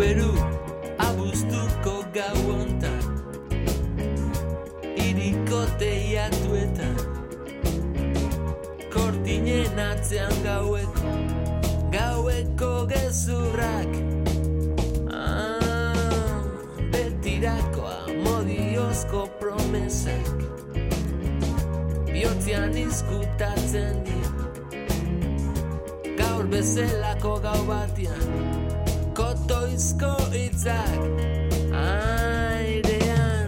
beru abuztuko gau ontan Iriko teiatuetan Kortinen atzean gaueko Gaueko gezurrak. Ah, Betirako amodiozko promesak. Biotzean izkutatzen dira. Gaur bezelako gau batian Airean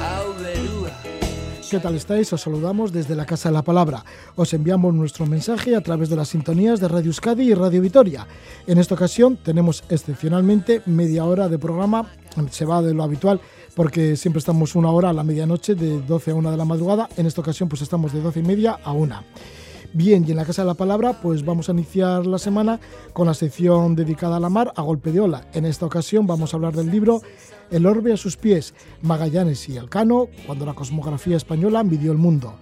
Hau berua ¿Qué tal estáis? Os saludamos desde la Casa de la Palabra. Os enviamos nuestro mensaje a través de las sintonías de Radio Euskadi y Radio Vitoria. En esta ocasión tenemos excepcionalmente media hora de programa, se va de lo habitual porque siempre estamos una hora a la medianoche de 12 a 1 de la madrugada. En esta ocasión pues estamos de 12 y media a 1. Bien, y en la Casa de la Palabra, pues vamos a iniciar la semana con la sección dedicada a la mar, a golpe de ola. En esta ocasión vamos a hablar del libro El orbe a sus pies, Magallanes y Elcano, cuando la cosmografía española midió el mundo.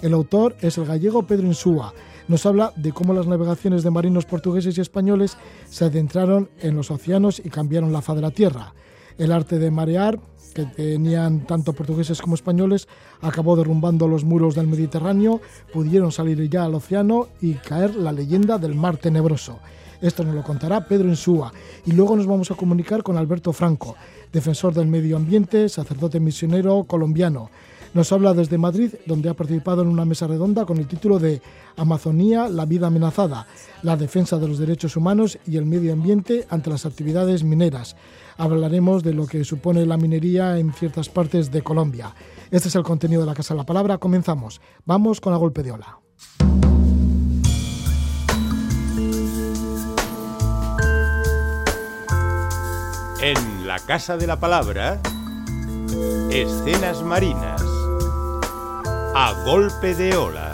El autor es el gallego Pedro Insúa. Nos habla de cómo las navegaciones de marinos portugueses y españoles se adentraron en los océanos y cambiaron la faz de la tierra. El arte de marear, que tenían tanto portugueses como españoles, acabó derrumbando los muros del Mediterráneo, pudieron salir ya al océano y caer la leyenda del mar tenebroso. Esto nos lo contará Pedro Insúa. Y luego nos vamos a comunicar con Alberto Franco, defensor del medio ambiente, sacerdote misionero colombiano. Nos habla desde Madrid, donde ha participado en una mesa redonda con el título de Amazonía, la vida amenazada, la defensa de los derechos humanos y el medio ambiente ante las actividades mineras. Hablaremos de lo que supone la minería en ciertas partes de Colombia. Este es el contenido de la Casa de la Palabra. Comenzamos. Vamos con la golpe de ola. En la Casa de la Palabra, escenas marinas. A golpe de ola.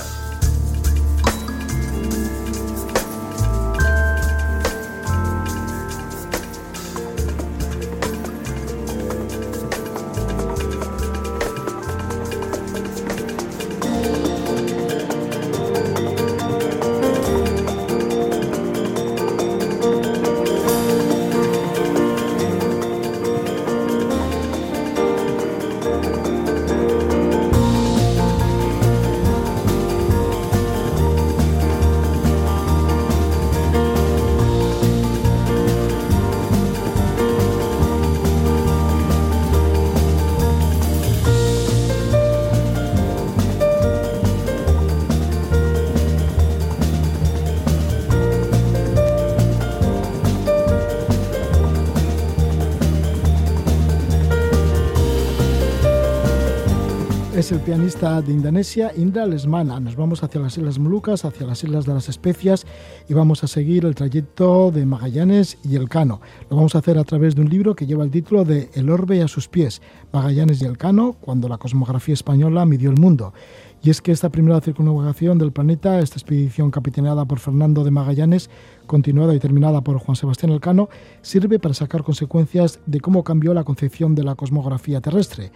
Es el pianista de Indonesia, Indra Lesmana. Nos vamos hacia las Islas Molucas, hacia las Islas de las Especias y vamos a seguir el trayecto de Magallanes y Elcano. Lo vamos a hacer a través de un libro que lleva el título de El orbe a sus pies, Magallanes y Elcano, cuando la cosmografía española midió el mundo. Y es que esta primera circunnavegación del planeta, esta expedición capitaneada por Fernando de Magallanes, continuada y terminada por Juan Sebastián Elcano, sirve para sacar consecuencias de cómo cambió la concepción de la cosmografía terrestre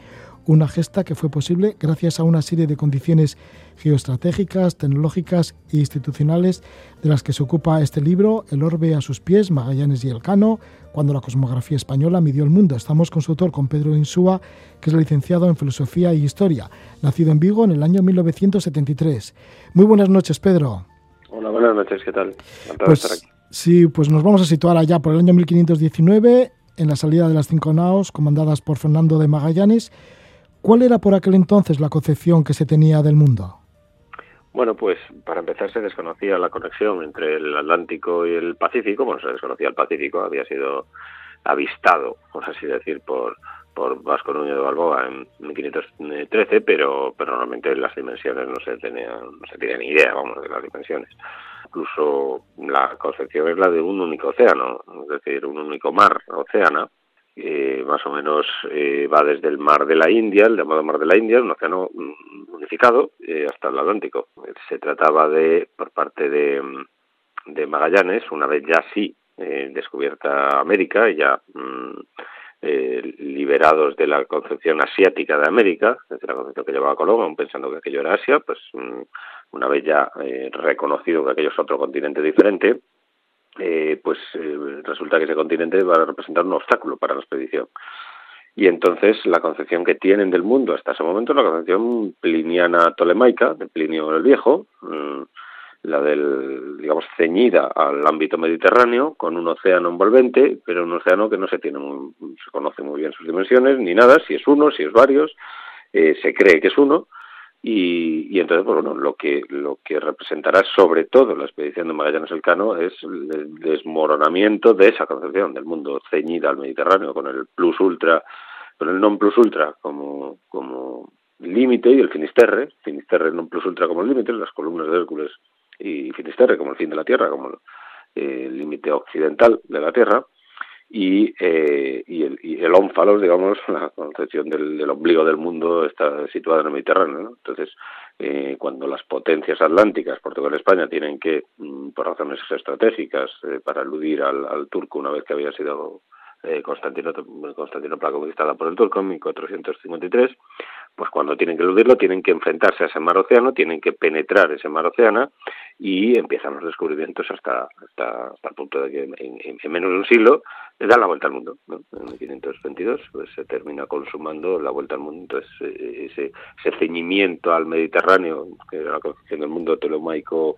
una gesta que fue posible gracias a una serie de condiciones geoestratégicas, tecnológicas e institucionales de las que se ocupa este libro, El orbe a sus pies, Magallanes y Elcano, cuando la cosmografía española midió el mundo. Estamos con su autor, con Pedro Insúa, que es licenciado en Filosofía y Historia, nacido en Vigo en el año 1973. Muy buenas noches, Pedro. Hola, buenas noches, ¿qué tal? Pues, estar aquí. Sí, pues nos vamos a situar allá por el año 1519, en la salida de las cinco naos comandadas por Fernando de Magallanes, ¿Cuál era por aquel entonces la concepción que se tenía del mundo? Bueno, pues para empezar se desconocía la conexión entre el Atlántico y el Pacífico. Bueno, se desconocía el Pacífico, había sido avistado, por así decir, por Vasco Núñez de Balboa en 1513, pero, pero normalmente las dimensiones no se tenían, no se tenía ni idea, vamos, de las dimensiones. Incluso la concepción es la de un único océano, es decir, un único mar, océano, eh, más o menos eh, va desde el mar de la India, el llamado mar de la India, un océano unificado, eh, hasta el Atlántico. Se trataba de, por parte de, de Magallanes, una vez ya sí eh, descubierta América, ya mm, eh, liberados de la concepción asiática de América, desde la concepción que llevaba Colón, pensando que aquello era Asia, pues mm, una vez ya eh, reconocido que aquello es otro continente diferente, eh, pues eh, resulta que ese continente va a representar un obstáculo para la expedición. Y entonces la concepción que tienen del mundo hasta ese momento es la concepción pliniana tolemaica, de Plinio el Viejo, mm, la del, digamos, ceñida al ámbito mediterráneo, con un océano envolvente, pero un océano que no se tiene muy, se conoce muy bien sus dimensiones, ni nada, si es uno, si es varios, eh, se cree que es uno, y, y, entonces, pues, bueno, lo que, lo que representará sobre todo la expedición de Magallanes Elcano es el desmoronamiento de esa concepción del mundo ceñida al Mediterráneo, con el plus ultra, con el non plus ultra como, como límite y el Finisterre, Finisterre non plus ultra como límite, las columnas de Hércules y Finisterre como el fin de la Tierra, como eh, el límite occidental de la Tierra, y, eh, y, el, y el ónfalos, digamos, la concepción del, ombligo del mundo está situada en el Mediterráneo. ¿no? Entonces, eh, cuando las potencias atlánticas, Portugal y España, tienen que, mm, por razones estratégicas, eh, para eludir al, al turco una vez que había sido eh, Constantinopla, Constantinopla conquistada por el turco en 1453, pues cuando tienen que eludirlo tienen que enfrentarse a ese mar océano, tienen que penetrar ese mar océano y empiezan los descubrimientos hasta hasta, hasta el punto de que en, en, en menos de un siglo le dan la vuelta al mundo. ¿no? En 1522 pues, se termina consumando la vuelta al mundo. Entonces, eh, ese, ese ceñimiento al Mediterráneo, que era la concepción del mundo telemaico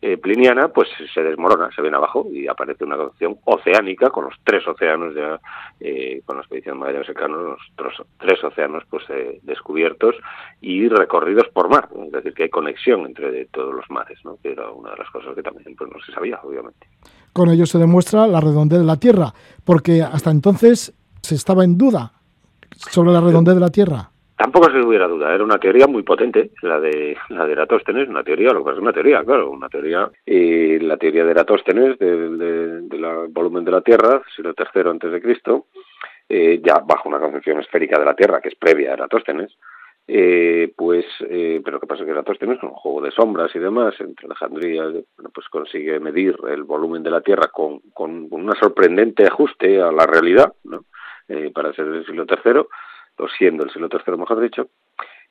eh, pliniana, pues se desmorona, se viene abajo y aparece una concepción oceánica con los tres océanos ya, eh, con la expedición Magallanes Secano, los tres, tres océanos pues eh, descubiertos y recorridos por mar, es decir, que hay conexión entre todos los mares, ¿no? que era una de las cosas que también pues, no se sabía, obviamente. Con ello se demuestra la redondez de la Tierra, porque hasta entonces se estaba en duda sobre la redondez de la Tierra. Tampoco se hubiera duda, era una teoría muy potente, la de la de Eratóstenes, una teoría, lo que es una teoría, claro, una teoría, y la teoría de Eratóstenes del volumen de la Tierra, siglo tercero antes de Cristo, eh, ya bajo una concepción esférica de la Tierra que es previa a Eratóstenes, eh, pues, eh, pero que pasa que Eratóstenes con un juego de sombras y demás entre Alejandría, bueno, pues consigue medir el volumen de la Tierra con, con, una sorprendente ajuste a la realidad, ¿no? Para ser del siglo tercero o siendo el siglo III, mejor dicho,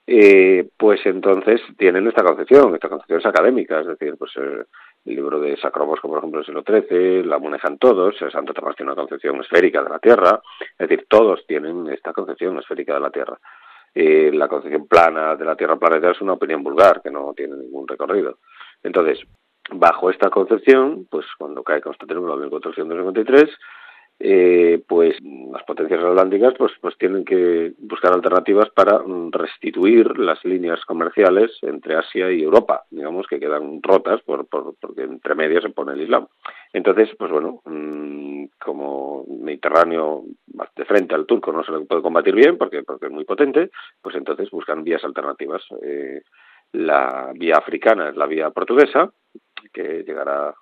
eh, pues entonces tienen esta concepción, esta concepción es académica, es decir, pues eh, el libro de Sacrobosco, por ejemplo, del siglo XIII, la manejan todos, el Santo Tomás tiene una concepción esférica de la Tierra, es decir, todos tienen esta concepción esférica de la Tierra. Eh, la concepción plana de la Tierra planetaria es una opinión vulgar, que no tiene ningún recorrido. Entonces, bajo esta concepción, pues cuando cae Constantinopla en 1453, eh, pues las potencias atlánticas pues, pues tienen que buscar alternativas para restituir las líneas comerciales entre Asia y Europa, digamos que quedan rotas por, por, porque entre medias se pone el Islam. Entonces, pues bueno, mmm, como Mediterráneo de frente al turco no se le puede combatir bien porque, porque es muy potente, pues entonces buscan vías alternativas. Eh, la vía africana es la vía portuguesa, que llegará,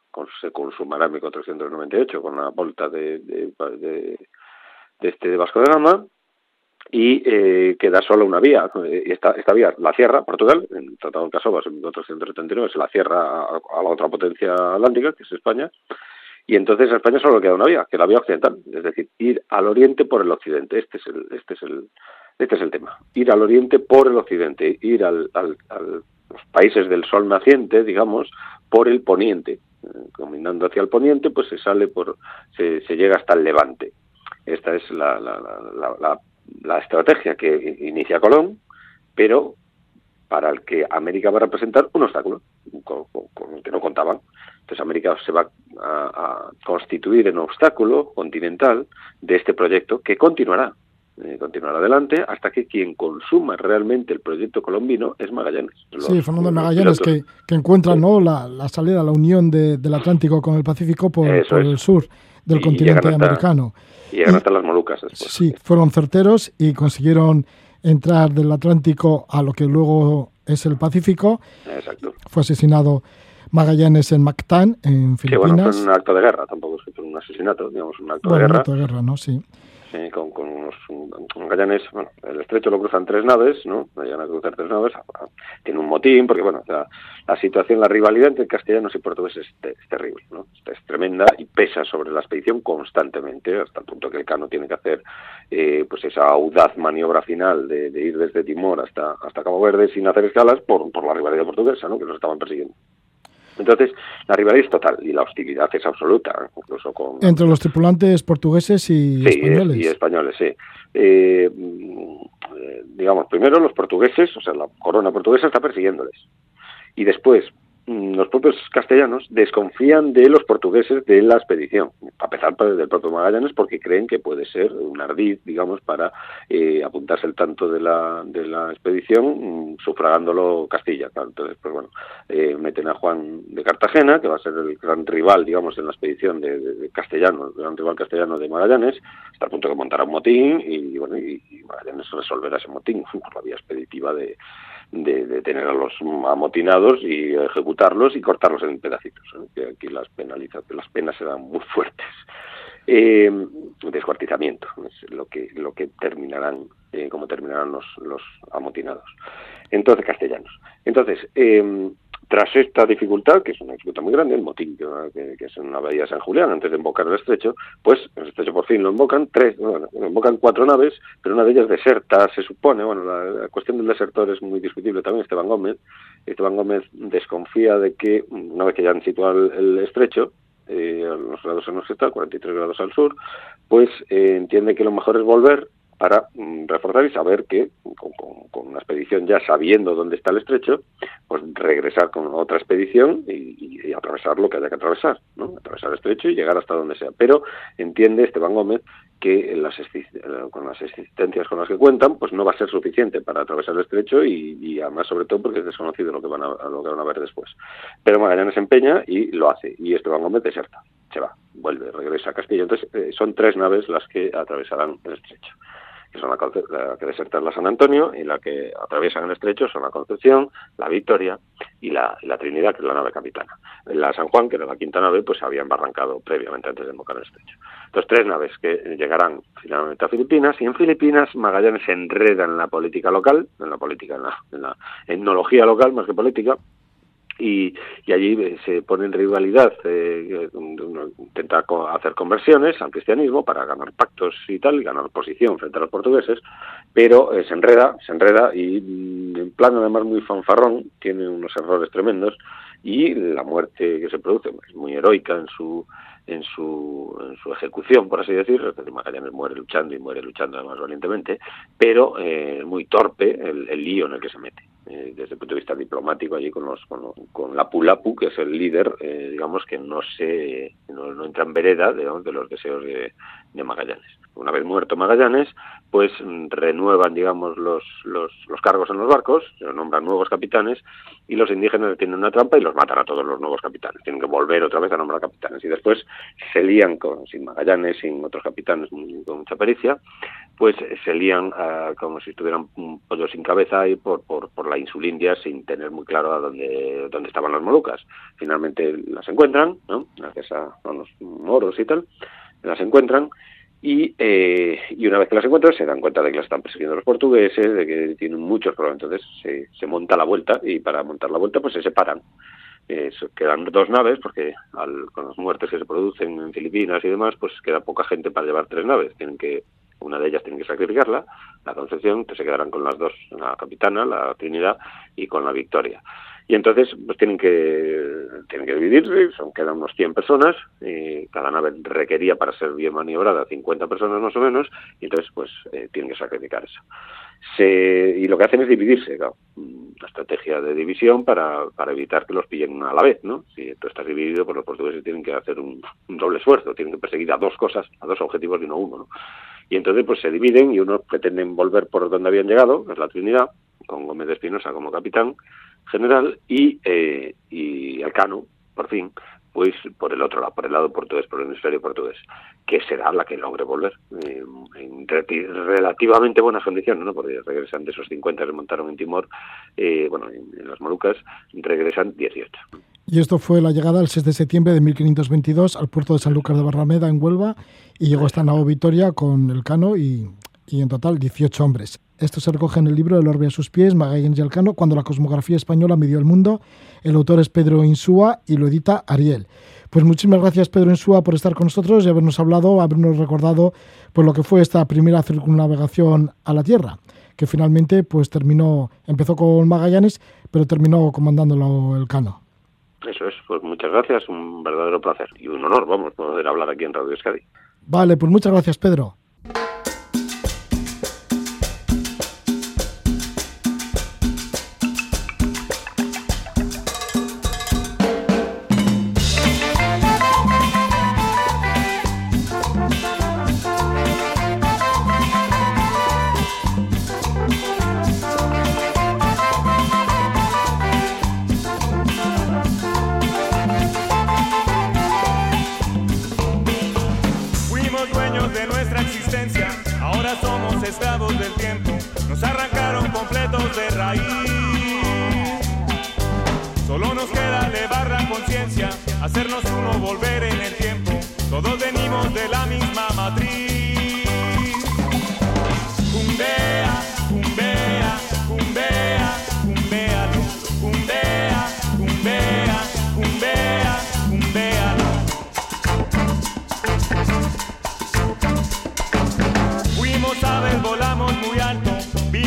se consumará en 1498 con la volta de, de, este de Vasco de Gama, y eh, queda solo una vía. Y esta, esta vía la cierra Portugal, en el Tratado de Casovas en 1479 se la cierra a, la otra potencia atlántica, que es España, y entonces a España solo queda una vía, que es la vía occidental, es decir, ir al oriente por el occidente. Este es el, este es el, este es el tema. Ir al oriente por el occidente, ir al los países del sol naciente, digamos, por el poniente. Caminando hacia el poniente, pues se sale por, se, llega hasta el levante. Esta es la, la, la, la, estrategia que inicia Colón, pero para el que América va a representar un obstáculo con el que no contaban. Entonces América se va a, a, constituir en obstáculo continental de este proyecto que continuará eh, continuar adelante hasta que quien consuma realmente el proyecto colombino es Magallanes. Los, sí, Fernando Magallanes que, que, encuentra sí. ¿no? la, la, salida, la unión de, del Atlántico con el Pacífico por, por el sur del y continente hasta, americano. Y llegan hasta las Molucas después. Sí, fueron certeros y consiguieron entrar del Atlántico a lo que luego es el Pacífico. Exacto. Fue asesinado Magallanes en Mactán, en Filipinas. Sí, bueno, fue un acto de guerra, tampoco fue un asesinato, digamos, un acto bueno, de guerra. Un acto de guerra, ¿no? Sí eh, con, con, unos Gallanes, bueno, el estrecho lo cruzan tres naves, ¿no? Llegan a cruzar tres naves, tiene un motín, porque bueno, la, situación, la rivalidad entre castellanos y portugueses es, terrible, ¿no? Es tremenda y pesa sobre la expedición constantemente, hasta el punto que el Cano tiene que hacer eh, pues esa audaz maniobra final de, de, ir desde Timor hasta, hasta Cabo Verde sin hacer escalas por, por la rivalidad portuguesa, ¿no? Que nos estaban persiguiendo. Entonces, la rivalidad es total y la hostilidad es absoluta, incluso con... Entre los tripulantes portugueses y sí, españoles. y españoles, sí. Eh, digamos, primero los portugueses, o sea, la corona portuguesa está persiguiéndoles. Y después, Mm, los propios castellanos desconfían de los portugueses de la expedición, a pesar del propio Magallanes, porque creen que puede ser un ardid, digamos, para eh, apuntarse el tanto de la, de la expedición, mm, sufragándolo Castilla. Entonces, pues bueno, eh, meten a Juan de Cartagena, que va a ser el gran rival, digamos, en la expedición de, castellano, el gran rival castellano de Magallanes, hasta el punto de montar un motín y, bueno, y, y Magallanes resolverá ese motín por la vía expeditiva de de, tener a los amotinados y ejecutarlos y cortarlos en pedacitos. Aquí las, penaliza, las penas serán muy fuertes. Eh, descuartizamiento es lo que lo que terminarán eh, como terminarán los, los amotinados entonces castellanos entonces eh, tras esta dificultad, que es una dificultad muy grande, el motín, que, es en la bahía San Julián, antes de embocar el estrecho, pues el estrecho por fin lo embocan tres, bueno, embocan cuatro naves, pero una de ellas deserta, se supone, bueno, la, cuestión del desertor es muy discutible también, Esteban Gómez, Esteban Gómez desconfía de que, una vez que ya han situado el, estrecho, eh, a los grados en los que está, 43 grados al sur, pues eh, entiende que lo mejor es volver para mm, reforzar y saber que con, una expedición ya sabiendo dónde está el estrecho, pues regresar con otra expedición y, atravesar lo que haya que atravesar, ¿no? atravesar el estrecho y llegar hasta donde sea. Pero entiende Esteban Gómez que las con las existencias con las que cuentan, pues no va a ser suficiente para atravesar el estrecho y, además sobre todo porque es desconocido lo que van a, lo que van a ver después. Pero Magallanes empeña y lo hace y Esteban Gómez deserta, se va, vuelve, regresa a Castillo. Entonces eh, son tres naves las que atravesarán el estrecho que son la, que deserta la San Antonio y la que atraviesan el estrecho son la Concepción, la Victoria y la, Trinidad, que es la nave capitana. La San Juan, que era la quinta nave, pues se había embarrancado previamente antes de embocar el estrecho. Entonces, tres naves que llegarán finalmente a Filipinas y en Filipinas Magallanes se enreda en la política local, en la política, en la, en la etnología local más que política, y, allí eh, se pone en rivalidad, eh, intenta hacer conversiones al cristianismo para ganar pactos y tal, y ganar posición frente a los portugueses, pero eh, se enreda, se enreda y mm, en plan además muy fanfarrón, tiene unos errores tremendos y la muerte que se produce es muy heroica en su en su, en su ejecución, por así decirlo, Magallanes muere luchando y muere luchando además valientemente, pero eh, muy torpe el lío en el que se mete. Eh, desde el punto de vista diplomático allí con los con, la Pulapu que es el líder eh, digamos que no se no, entra en vereda de los deseos de, Magallanes. Una vez muerto Magallanes pues renuevan digamos los, los, los cargos en los barcos se nombran nuevos capitanes y los indígenas tienen una trampa y los matan a todos los nuevos capitanes. Tienen que volver otra vez a nombrar capitanes. Y después se lían con sin Magallanes sin otros capitanes con mucha pericia pues se lían ah, como si estuvieran un pollo sin cabeza y por, por, por la insulindia sin tener muy claro a dónde, dónde estaban las molucas. Finalmente las encuentran, ¿no? gracias a, los moros y tal, las encuentran y, eh, y una vez que las encuentran se dan cuenta de que las están persiguiendo los portugueses, de que tienen muchos problemas, entonces se, se monta la vuelta y para montar la vuelta pues se separan. Eh, quedan dos naves porque al, con las muertes que se producen en Filipinas y demás pues queda poca gente para llevar tres naves tienen que una de ellas tienen que sacrificarla, la Concepción, que se quedarán con las dos, la Capitana, la Trinidad y con la Victoria. Y entonces pues tienen que tienen que dividirse, son quedan unos 100 personas, y cada nave requería para ser bien maniobrada 50 personas más o menos, y entonces pues eh, tienen que sacrificar eso. Y lo que hacen es dividirse, claro, la estrategia de división para, para evitar que los pillen a la vez, ¿no? Si tú estás dividido, pues los portugueses tienen que hacer un, un doble esfuerzo, tienen que perseguir a dos cosas, a dos objetivos y no uno, ¿no? Y entonces pues se dividen y unos pretenden volver por donde habían llegado, que es la Trinidad, con Gómez de Espinosa como capitán general y, eh, y Alcano, por fin, pues por el otro lado, por el lado portugués, por el hemisferio portugués, que será la que logre volver eh, en relativamente buenas condiciones, ¿no? porque regresan de esos 50 que montaron en Timor, eh, bueno, en, las Molucas, regresan 18. Y esto fue la llegada el 6 de septiembre de 1522 al puerto de San Lucas de Barrameda, en Huelva, y llegó esta nave Vitoria con el cano y, y, en total 18 hombres. Esto se recoge en el libro El orbe a sus pies, Magallanes y el cano, cuando la cosmografía española midió el mundo. El autor es Pedro Insúa y lo edita Ariel. Pues muchísimas gracias Pedro Insúa por estar con nosotros y habernos hablado, habernos recordado pues, lo que fue esta primera circunnavegación a la Tierra, que finalmente pues terminó, empezó con Magallanes, pero terminó comandándolo el cano. Eso es, pues muchas gracias, un verdadero placer y un honor, vamos, poder hablar aquí en Radio Escadi. Vale, pues muchas gracias, Pedro.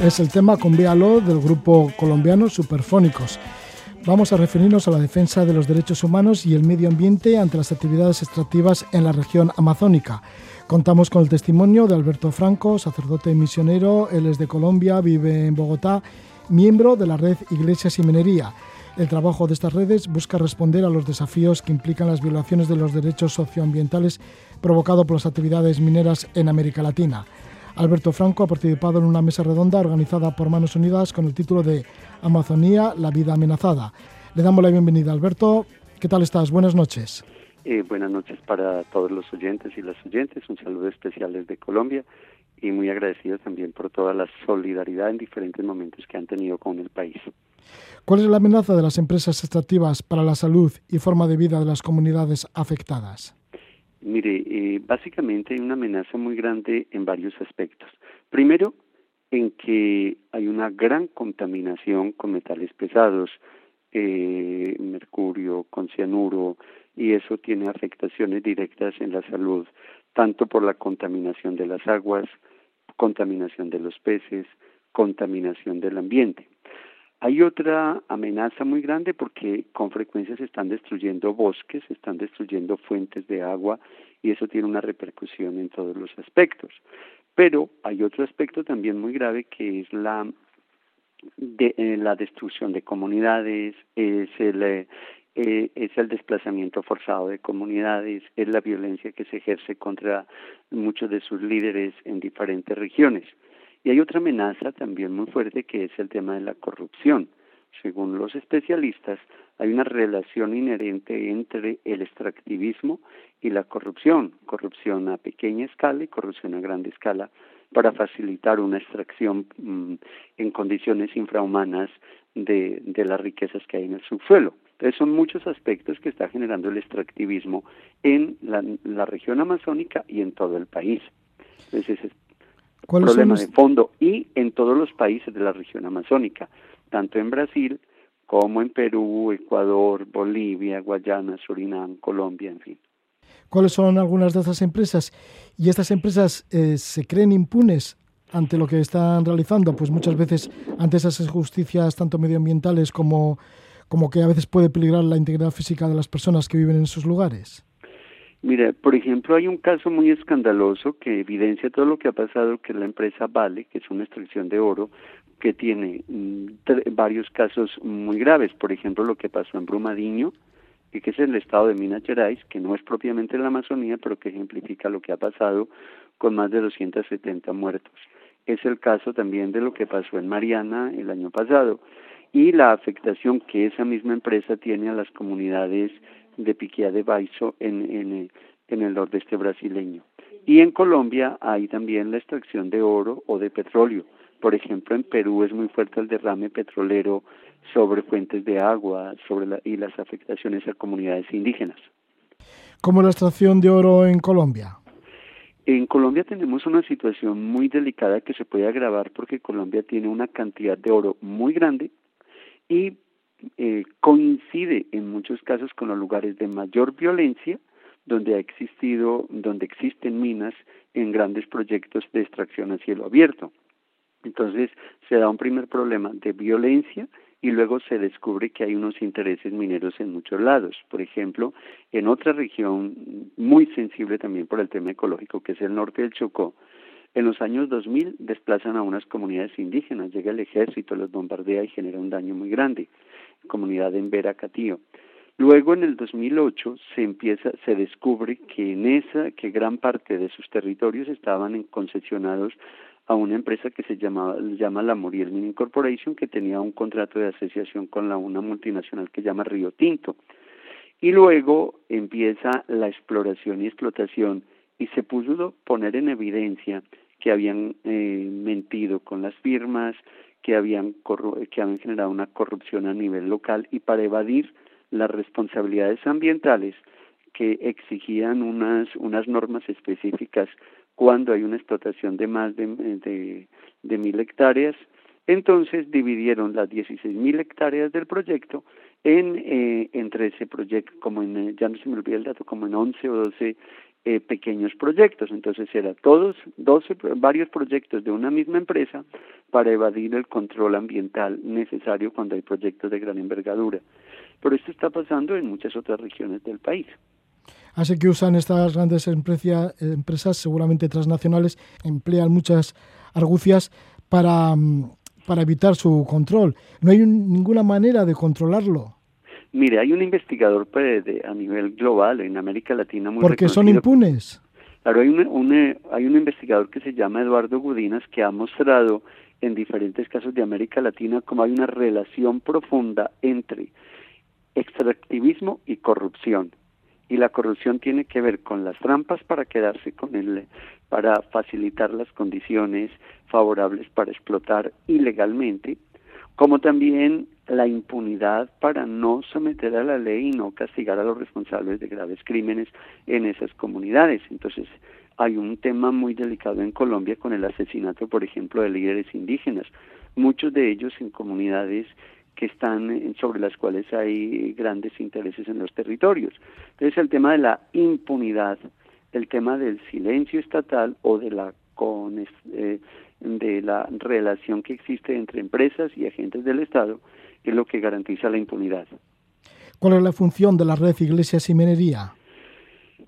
el tema Convéalo del grupo colombiano Superfónicos. Vamos a referirnos a la defensa de los derechos humanos y el medio ambiente ante las actividades extractivas en la región amazónica. Contamos con el testimonio de Alberto Franco, sacerdote misionero, él es de Colombia, vive en Bogotá, miembro de la red Iglesias y Minería. El trabajo de estas redes busca responder a los desafíos que implican las violaciones de los derechos socioambientales provocados por las actividades mineras en América Latina. Alberto Franco ha participado en una mesa redonda organizada por Manos Unidas con el título de Amazonía, la vida amenazada. Le damos la bienvenida, Alberto. ¿Qué tal estás? Buenas noches. Eh, buenas noches para todos los oyentes y las oyentes. Un saludo especial desde Colombia y muy agradecido también por toda la solidaridad en diferentes momentos que han tenido con el país. ¿Cuál es la amenaza de las empresas extractivas para la salud y forma de vida de las comunidades afectadas? Mire, eh, básicamente hay una amenaza muy grande en varios aspectos. Primero, en que hay una gran contaminación con metales pesados, eh, mercurio, con cianuro, y eso tiene afectaciones directas en la salud, tanto por la contaminación de las aguas, contaminación de los peces, contaminación del ambiente. Hay otra amenaza muy grande porque con frecuencia se están destruyendo bosques, se están destruyendo fuentes de agua y eso tiene una repercusión en todos los aspectos. Pero hay otro aspecto también muy grave que es la eh, la destrucción de comunidades, es el, eh, es el desplazamiento forzado de comunidades, es la violencia que se ejerce contra muchos de sus líderes en diferentes regiones. Y hay otra amenaza también muy fuerte que es el tema de la corrupción. Según los especialistas, hay una relación inherente entre el extractivismo y la corrupción, corrupción a pequeña escala y corrupción a grande escala, para facilitar una extracción mm, en condiciones infrahumanas de, de, las riquezas que hay en el subsuelo. Entonces son muchos aspectos que está generando el extractivismo en la, la región amazónica y en todo el país. Entonces problema de fondo y en todos los países de la región amazónica, tanto en Brasil como en Perú, Ecuador, Bolivia, Guayana, Surinam, Colombia, en fin. ¿Cuáles son algunas de estas empresas? ¿Y estas empresas eh, se creen impunes ante lo que están realizando? Pues muchas veces ante esas injusticias tanto medioambientales como, como que a veces puede peligrar la integridad física de las personas que viven en esos lugares. Mira, por ejemplo, hay un caso muy escandaloso que evidencia todo lo que ha pasado, que la empresa Vale, que es una extracción de oro, que tiene mm, varios casos muy graves. Por ejemplo, lo que pasó en Brumadinho, que es el estado de Minas Gerais, que no es propiamente la Amazonía, pero que ejemplifica lo que ha pasado con más de 270 muertos. Es el caso también de lo que pasó en Mariana el año pasado y la afectación que esa misma empresa tiene a las comunidades de Piquia de Baizo en, en, en el nordeste brasileño. Y en Colombia hay también la extracción de oro o de petróleo. Por ejemplo, en Perú es muy fuerte el derrame petrolero sobre fuentes de agua sobre la, y las afectaciones a comunidades indígenas. ¿Cómo la extracción de oro en Colombia? En Colombia tenemos una situación muy delicada que se puede agravar porque Colombia tiene una cantidad de oro muy grande y eh, coincide en muchos casos con los lugares de mayor violencia donde ha existido, donde existen minas en grandes proyectos de extracción a cielo abierto. Entonces se da un primer problema de violencia y luego se descubre que hay unos intereses mineros en muchos lados. Por ejemplo, en otra región muy sensible también por el tema ecológico, que es el norte del Chocó, en los años 2000 desplazan a unas comunidades indígenas, llega el ejército, los bombardea y genera un daño muy grande. Comunidad en Veracatío. Luego en el 2008 se empieza, se descubre que en esa, que gran parte de sus territorios estaban concesionados a una empresa que se llamaba, llama la Moriel Mining Corporation, que tenía un contrato de asociación con la, una multinacional que llama Río Tinto. Y luego empieza la exploración y explotación y se pudo poner en evidencia que habían eh, mentido con las firmas, que habían, que habían generado una corrupción a nivel local y para evadir las responsabilidades ambientales que exigían unas, unas normas específicas cuando hay una explotación de más de, de, de mil hectáreas. Entonces dividieron las 16 mil hectáreas del proyecto en, eh, entre ese proyecto, como en, ya no se me olvida el dato, como en 11 o 12 eh, pequeños proyectos. Entonces era todos, 12, varios proyectos de una misma empresa para evadir el control ambiental necesario cuando hay proyectos de gran envergadura. Pero esto está pasando en muchas otras regiones del país. Así que usan estas grandes empresas, seguramente transnacionales, emplean muchas argucias para, mm, para evitar su control. ¿No hay ninguna manera de controlarlo? Mire, hay un investigador pues, a nivel global en América Latina muy Porque son impunes. Claro, hay un, hay un investigador que se llama Eduardo Gudinas que ha mostrado en diferentes casos de América Latina cómo hay una relación profunda entre extractivismo y corrupción y la corrupción tiene que ver con las trampas para quedarse con él, para facilitar las condiciones favorables para explotar ilegalmente, como también la impunidad para no someter a la ley y no castigar a los responsables de graves crímenes en esas comunidades. Entonces, hay un tema muy delicado en Colombia con el asesinato, por ejemplo, de líderes indígenas, muchos de ellos en comunidades que están sobre las cuales hay grandes intereses en los territorios. Entonces el tema de la impunidad, el tema del silencio estatal o de la eh, de la relación que existe entre empresas y agentes del Estado es lo que garantiza la impunidad. ¿Cuál es la función de la red Iglesias y Minería?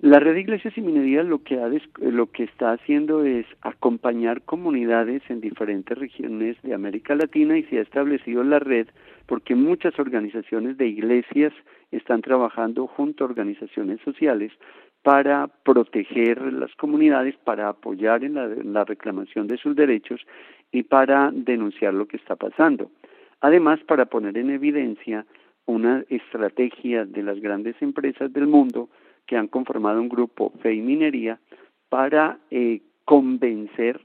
La red iglesias y minería lo que, ha lo que está haciendo es acompañar comunidades en diferentes regiones de América Latina y se ha establecido la red porque muchas organizaciones de iglesias están trabajando junto a organizaciones sociales para proteger las comunidades, para apoyar en la, en la reclamación de sus derechos y para denunciar lo que está pasando. Además, para poner en evidencia una estrategia de las grandes empresas del mundo que han conformado un grupo Fe y Minería para eh, convencer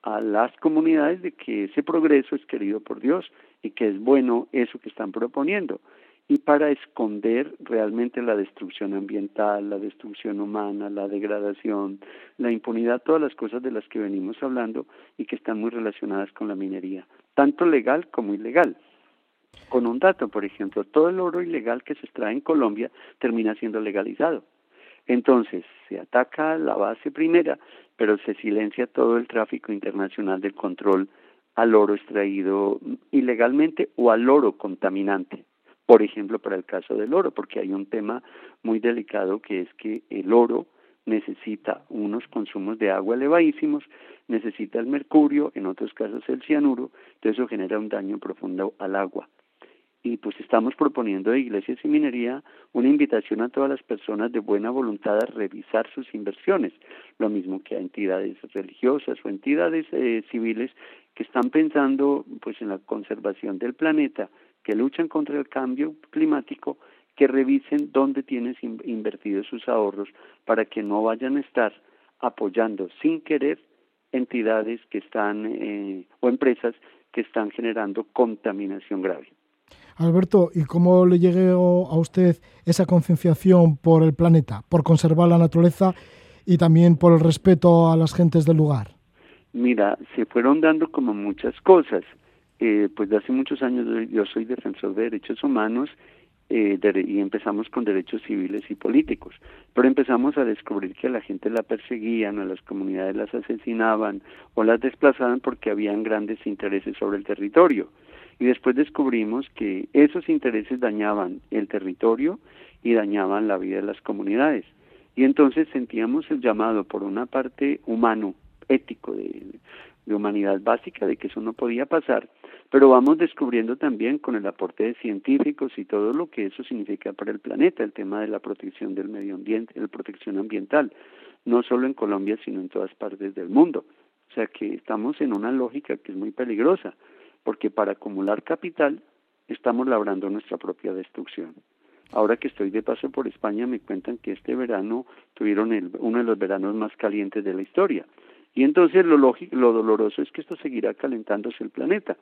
a las comunidades de que ese progreso es querido por Dios y que es bueno eso que están proponiendo. Y para esconder realmente la destrucción ambiental, la destrucción humana, la degradación, la impunidad, todas las cosas de las que venimos hablando y que están muy relacionadas con la minería, tanto legal como ilegal. Con un dato, por ejemplo, todo el oro ilegal que se extrae en Colombia termina siendo legalizado. Entonces, se ataca la base primera, pero se silencia todo el tráfico internacional del control al oro extraído ilegalmente o al oro contaminante. Por ejemplo, para el caso del oro, porque hay un tema muy delicado que es que el oro necesita unos consumos de agua elevadísimos, necesita el mercurio, en otros casos el cianuro, entonces eso genera un daño profundo al agua. Y pues estamos proponiendo de Iglesias y Minería una invitación a todas las personas de buena voluntad a revisar sus inversiones, lo mismo que a entidades religiosas o entidades eh, civiles que están pensando pues en la conservación del planeta, que luchan contra el cambio climático, que revisen dónde tienes invertidos sus ahorros para que no vayan a estar apoyando sin querer entidades que están eh, o empresas que están generando contaminación grave. Alberto, ¿y cómo le llegó a usted esa concienciación por el planeta, por conservar la naturaleza y también por el respeto a las gentes del lugar? Mira, se fueron dando como muchas cosas. Eh, pues de hace muchos años yo soy defensor de derechos humanos eh, y empezamos con derechos civiles y políticos, pero empezamos a descubrir que a la gente la perseguían, a las comunidades las asesinaban o las desplazaban porque habían grandes intereses sobre el territorio. Y después descubrimos que esos intereses dañaban el territorio y dañaban la vida de las comunidades. Y entonces sentíamos el llamado por una parte humano, ético, de, de humanidad básica, de que eso no podía pasar, pero vamos descubriendo también con el aporte de científicos y todo lo que eso significa para el planeta, el tema de la protección del medio ambiente, la protección ambiental, no solo en Colombia, sino en todas partes del mundo. O sea que estamos en una lógica que es muy peligrosa, porque para acumular capital estamos labrando nuestra propia destrucción. Ahora que estoy de paso por España me cuentan que este verano tuvieron el, uno de los veranos más calientes de la historia. Y entonces lo, lógico, lo doloroso es que esto seguirá calentándose el planeta.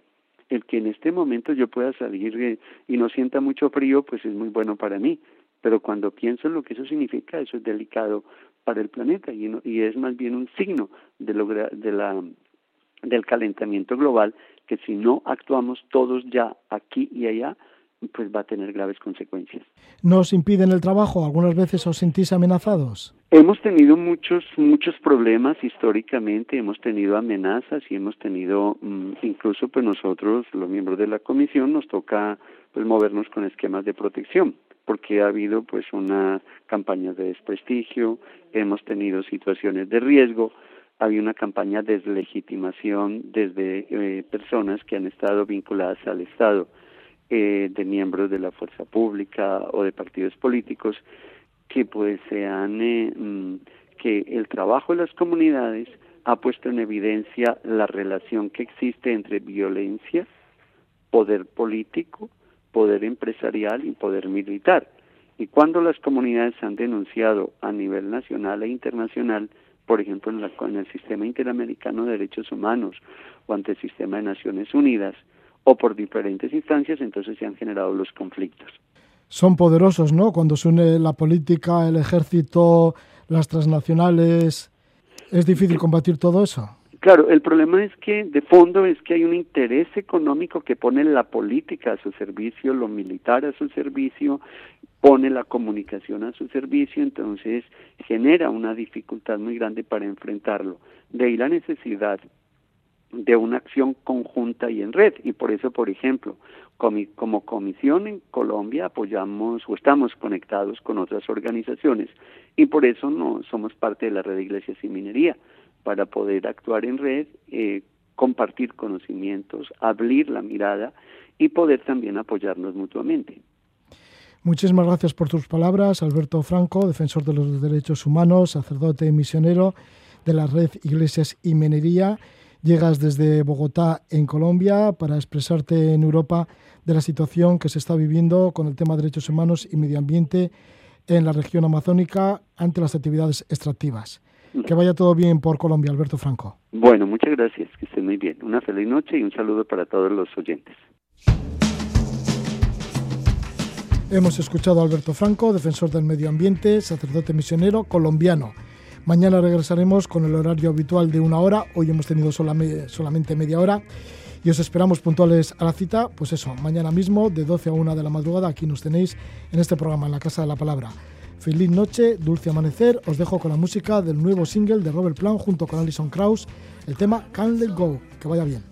El que en este momento yo pueda salir eh, y no sienta mucho frío, pues es muy bueno para mí. Pero cuando pienso en lo que eso significa, eso es delicado para el planeta y, y es más bien un signo de, de la, del calentamiento global que si no actuamos todos ya aquí y allá, pues va a tener graves consecuencias. ¿Nos impiden el trabajo? ¿Algunas veces os sentís amenazados? Hemos tenido muchos muchos problemas históricamente, hemos tenido amenazas y hemos tenido mm, incluso pues nosotros los miembros de la comisión nos toca pues movernos con esquemas de protección porque ha habido pues una campaña de desprestigio, hemos tenido situaciones de riesgo, había una campaña de deslegitimación desde eh, personas que han estado vinculadas al Estado eh, de miembros de la fuerza pública o de partidos políticos que pues sean eh, mm, que el trabajo de las comunidades ha puesto en evidencia la relación que existe entre violencia, poder político, poder empresarial y poder militar. Y cuando las comunidades han denunciado a nivel nacional e internacional, por ejemplo en, la, en el sistema interamericano de derechos humanos o ante el sistema de Naciones Unidas, o por diferentes instancias, entonces se han generado los conflictos. Son poderosos, ¿no? Cuando se une la política, el ejército, las transnacionales, ¿es difícil combatir todo eso? Claro, el problema es que de fondo es que hay un interés económico que pone la política a su servicio, lo militar a su servicio, pone la comunicación a su servicio, entonces genera una dificultad muy grande para enfrentarlo. De ahí la necesidad de una acción conjunta y en red. Y por eso, por ejemplo, como comisión en Colombia apoyamos o estamos conectados con otras organizaciones y por eso no somos parte de la red iglesias y minería, para poder actuar en red, eh, compartir conocimientos, abrir la mirada y poder también apoyarnos mutuamente. Muchísimas gracias por tus palabras, Alberto Franco, defensor de los derechos humanos, sacerdote y misionero de la red Iglesias y Minería. Llegas desde Bogotá, en Colombia, para expresarte en Europa de la situación que se está viviendo con el tema de derechos humanos y medio ambiente en la región amazónica ante las actividades extractivas. Que vaya todo bien por Colombia, Alberto Franco. Bueno, muchas gracias, que estén muy bien. Una feliz noche y un saludo para todos los oyentes. Hemos escuchado a Alberto Franco, defensor del medio ambiente, sacerdote misionero colombiano. Mañana regresaremos con el horario habitual de una hora. Hoy hemos tenido solamente media hora. Y os esperamos puntuales a la cita, pues eso, mañana mismo de 12 a 1 de la madrugada. Aquí nos tenéis en este programa, en la Casa de la Palabra. Feliz noche, dulce amanecer. Os dejo con la música del nuevo single de Robert Plant junto con Alison Krauss, el tema Can't Let Go. Que vaya bien.